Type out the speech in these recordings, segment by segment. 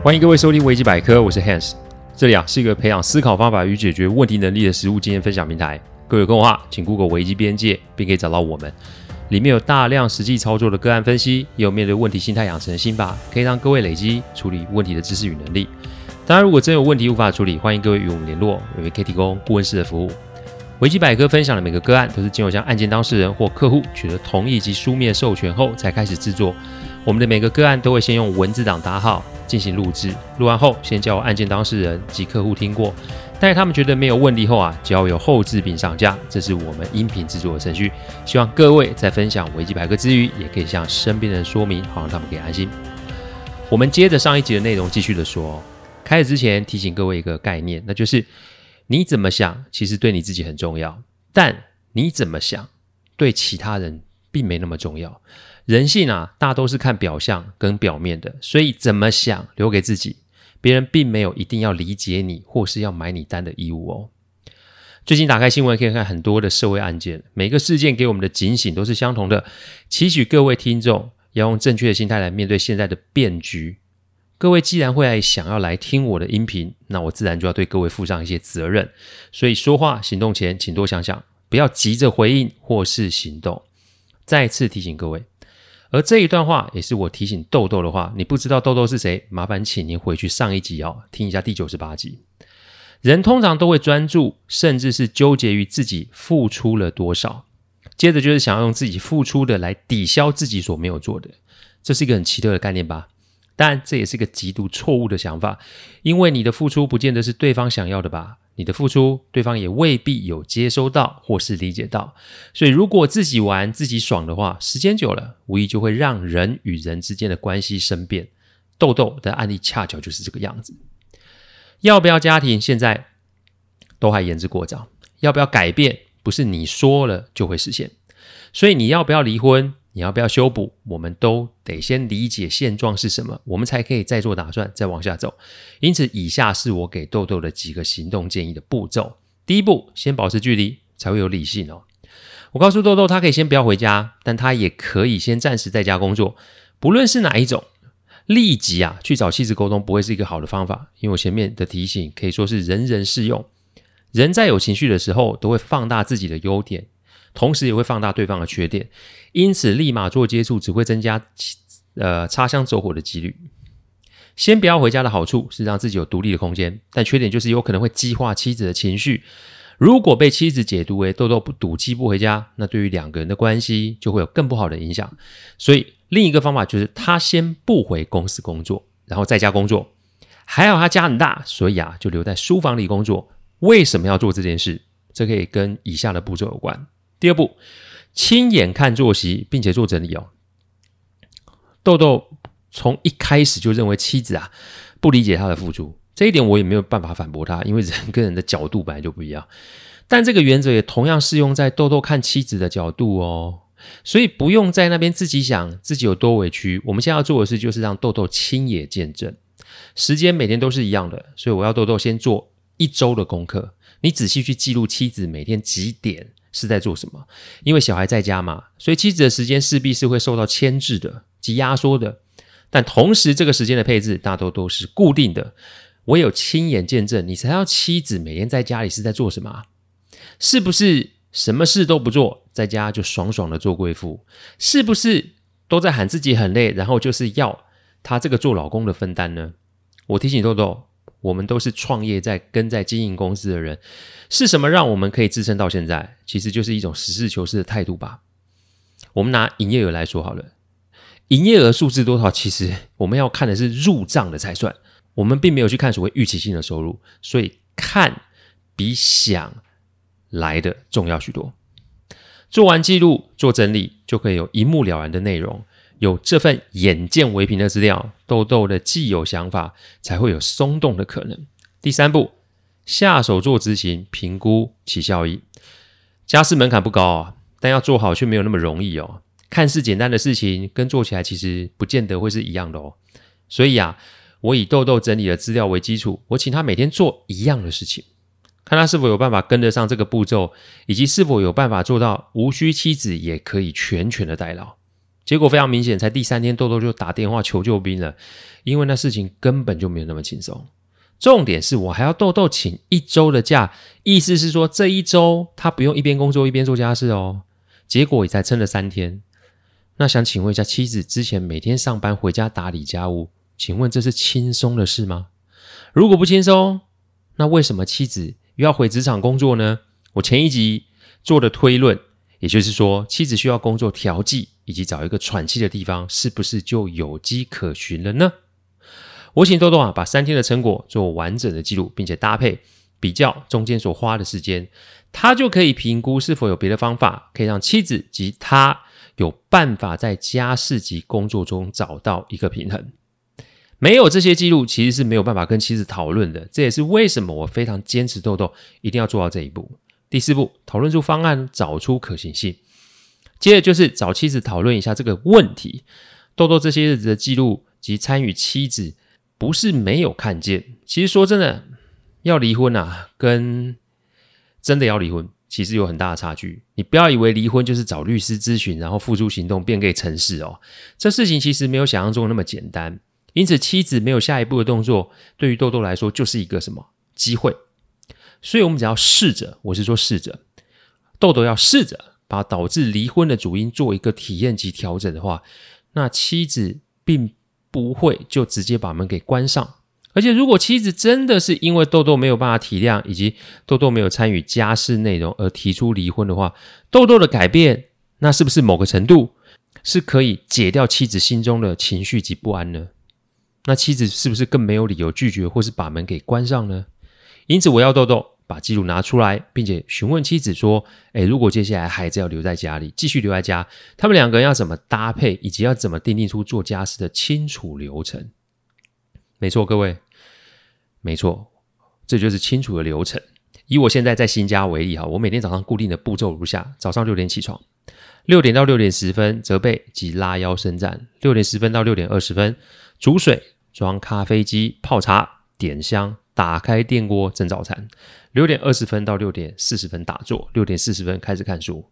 欢迎各位收听维基百科，我是 Hans，这里啊是一个培养思考方法与解决问题能力的实务经验分享平台。各位有空的话，请 Google 维基边界，并可以找到我们。里面有大量实际操作的个案分析，也有面对问题心态养成的心法，可以让各位累积处理问题的知识与能力。当然，如果真有问题无法处理，欢迎各位与我们联络，我们可以提供顾问式的服务。维基百科分享的每个个案，都是经由向案件当事人或客户取得同意及书面授权后才开始制作。我们的每个个案都会先用文字档打好，进行录制。录完后，先交案件当事人及客户听过。但是他们觉得没有问题后啊，交由后制并上架，这是我们音频制作的程序。希望各位在分享维基百科之余，也可以向身边人说明，好让他们可以安心。我们接着上一集的内容继续的说，开始之前提醒各位一个概念，那就是你怎么想，其实对你自己很重要，但你怎么想，对其他人并没那么重要。人性啊，大都是看表象跟表面的，所以怎么想留给自己。别人并没有一定要理解你或是要买你单的义务哦。最近打开新闻可以看很多的社会案件，每个事件给我们的警醒都是相同的。期许各位听众要用正确的心态来面对现在的变局。各位既然会来想要来听我的音频，那我自然就要对各位负上一些责任。所以说话行动前，请多想想，不要急着回应或是行动。再次提醒各位。而这一段话也是我提醒豆豆的话。你不知道豆豆是谁？麻烦请您回去上一集哦，听一下第九十八集。人通常都会专注，甚至是纠结于自己付出了多少，接着就是想要用自己付出的来抵消自己所没有做的。这是一个很奇特的概念吧？但这也是一个极度错误的想法，因为你的付出不见得是对方想要的吧？你的付出，对方也未必有接收到或是理解到，所以如果自己玩自己爽的话，时间久了，无疑就会让人与人之间的关系生变。豆豆的案例恰巧就是这个样子。要不要家庭，现在都还言之过早。要不要改变，不是你说了就会实现。所以你要不要离婚？你要不要修补？我们都得先理解现状是什么，我们才可以再做打算，再往下走。因此，以下是我给豆豆的几个行动建议的步骤。第一步，先保持距离，才会有理性哦。我告诉豆豆，他可以先不要回家，但他也可以先暂时在家工作。不论是哪一种，立即啊去找妻子沟通，不会是一个好的方法。因为我前面的提醒可以说是人人适用。人在有情绪的时候，都会放大自己的优点。同时也会放大对方的缺点，因此立马做接触只会增加呃擦枪走火的几率。先不要回家的好处是让自己有独立的空间，但缺点就是有可能会激化妻子的情绪。如果被妻子解读为豆豆不赌气不回家，那对于两个人的关系就会有更不好的影响。所以另一个方法就是他先不回公司工作，然后在家工作。还好他家很大，所以啊就留在书房里工作。为什么要做这件事？这可以跟以下的步骤有关。第二步，亲眼看作息，并且做整理哦。豆豆从一开始就认为妻子啊不理解他的付出，这一点我也没有办法反驳他，因为人跟人的角度本来就不一样。但这个原则也同样适用在豆豆看妻子的角度哦，所以不用在那边自己想自己有多委屈。我们现在要做的事就是让豆豆亲眼见证。时间每天都是一样的，所以我要豆豆先做一周的功课，你仔细去记录妻子每天几点。是在做什么？因为小孩在家嘛，所以妻子的时间势必是会受到牵制的及压缩的。但同时，这个时间的配置大多都是固定的。唯有亲眼见证，你才知道妻子每天在家里是在做什么？是不是什么事都不做，在家就爽爽的做贵妇？是不是都在喊自己很累，然后就是要他这个做老公的分担呢？我提醒豆豆。我们都是创业在跟在经营公司的人，是什么让我们可以支撑到现在？其实就是一种实事求是的态度吧。我们拿营业额来说好了，营业额数字多少，其实我们要看的是入账的才算。我们并没有去看所谓预期性的收入，所以看比想来的重要许多。做完记录，做整理，就可以有一目了然的内容。有这份眼见为凭的资料，豆豆的既有想法才会有松动的可能。第三步，下手做执行，评估其效益。家事门槛不高啊，但要做好却没有那么容易哦。看似简单的事情，跟做起来其实不见得会是一样的哦。所以啊，我以豆豆整理的资料为基础，我请他每天做一样的事情，看他是否有办法跟得上这个步骤，以及是否有办法做到无需妻子也可以全权的代劳。结果非常明显，才第三天豆豆就打电话求救兵了，因为那事情根本就没有那么轻松。重点是我还要豆豆请一周的假，意思是说这一周他不用一边工作一边做家事哦。结果也才撑了三天。那想请问一下，妻子之前每天上班回家打理家务，请问这是轻松的事吗？如果不轻松，那为什么妻子又要回职场工作呢？我前一集做的推论，也就是说，妻子需要工作调剂以及找一个喘气的地方，是不是就有迹可循了呢？我请豆豆啊，把三天的成果做完整的记录，并且搭配比较中间所花的时间，他就可以评估是否有别的方法可以让妻子及他有办法在家事及工作中找到一个平衡。没有这些记录，其实是没有办法跟妻子讨论的。这也是为什么我非常坚持豆豆一定要做到这一步。第四步，讨论出方案，找出可行性。接着就是找妻子讨论一下这个问题。豆豆这些日子的记录及参与妻子。不是没有看见，其实说真的，要离婚啊，跟真的要离婚，其实有很大的差距。你不要以为离婚就是找律师咨询，然后付诸行动便可以成事哦。这事情其实没有想象中那么简单。因此，妻子没有下一步的动作，对于豆豆来说就是一个什么机会？所以我们只要试着，我是说试着，豆豆要试着把导致离婚的主因做一个体验及调整的话，那妻子并。不会就直接把门给关上，而且如果妻子真的是因为豆豆没有办法体谅，以及豆豆没有参与家事内容而提出离婚的话，豆豆的改变，那是不是某个程度是可以解掉妻子心中的情绪及不安呢？那妻子是不是更没有理由拒绝或是把门给关上呢？因此，我要豆豆。把记录拿出来，并且询问妻子说：“诶，如果接下来孩子要留在家里，继续留在家，他们两个人要怎么搭配，以及要怎么订定出做家事的清楚流程？”没错，各位，没错，这就是清楚的流程。以我现在在新家为例哈，我每天早上固定的步骤如下：早上六点起床，六点到六点十分折背及拉腰伸展，六点十分到六点二十分煮水、装咖啡机、泡茶、点香。打开电锅蒸早餐，六点二十分到六点四十分打坐，六点四十分开始看书。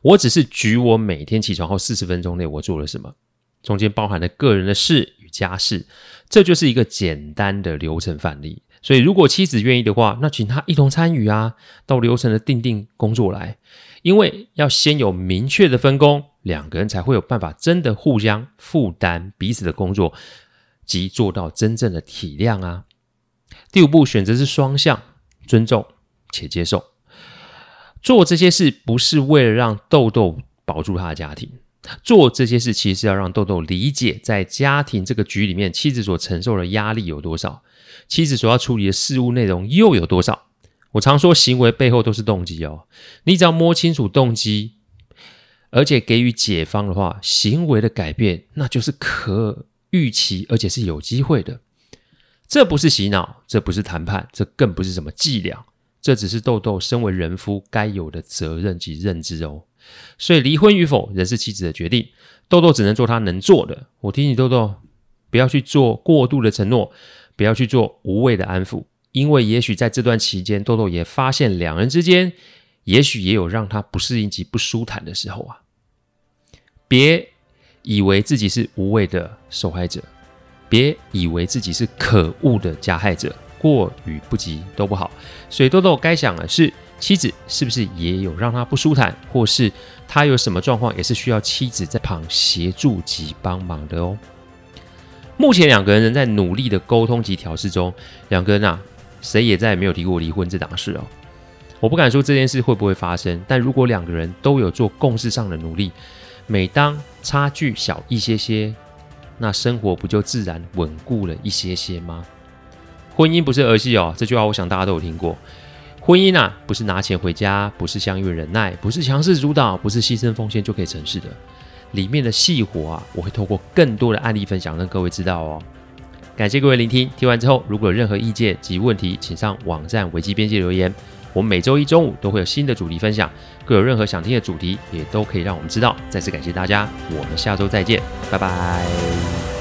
我只是举我每天起床后四十分钟内我做了什么，中间包含了个人的事与家事，这就是一个简单的流程范例。所以，如果妻子愿意的话，那请她一同参与啊，到流程的定定工作来。因为要先有明确的分工，两个人才会有办法真的互相负担彼此的工作，及做到真正的体谅啊。第五步，选择是双向，尊重且接受。做这些事不是为了让豆豆保住他的家庭，做这些事其实是要让豆豆理解，在家庭这个局里面，妻子所承受的压力有多少，妻子所要处理的事务内容又有多少。我常说，行为背后都是动机哦。你只要摸清楚动机，而且给予解方的话，行为的改变那就是可预期，而且是有机会的。这不是洗脑，这不是谈判，这更不是什么伎俩，这只是豆豆身为人夫该有的责任及认知哦。所以离婚与否仍是妻子的决定，豆豆只能做他能做的。我提醒豆豆，不要去做过度的承诺，不要去做无谓的安抚，因为也许在这段期间，豆豆也发现两人之间，也许也有让他不适应及不舒坦的时候啊。别以为自己是无谓的受害者。别以为自己是可恶的加害者，过与不及都不好。所以豆豆该想的是，妻子是不是也有让他不舒坦，或是他有什么状况，也是需要妻子在旁协助及帮忙的哦。目前两个人仍在努力的沟通及调试中，两个人啊，谁也再也没有提过离婚这档事哦。我不敢说这件事会不会发生，但如果两个人都有做共识上的努力，每当差距小一些些。那生活不就自然稳固了一些些吗？婚姻不是儿戏哦，这句话我想大家都有听过。婚姻啊，不是拿钱回家，不是相约忍耐，不是强势主导，不是牺牲奉献就可以成事的。里面的细活啊，我会透过更多的案例分享，让各位知道哦。感谢各位聆听，听完之后如果有任何意见及问题，请上网站危机编辑留言。我们每周一中午都会有新的主题分享，各有任何想听的主题，也都可以让我们知道。再次感谢大家，我们下周再见，拜拜。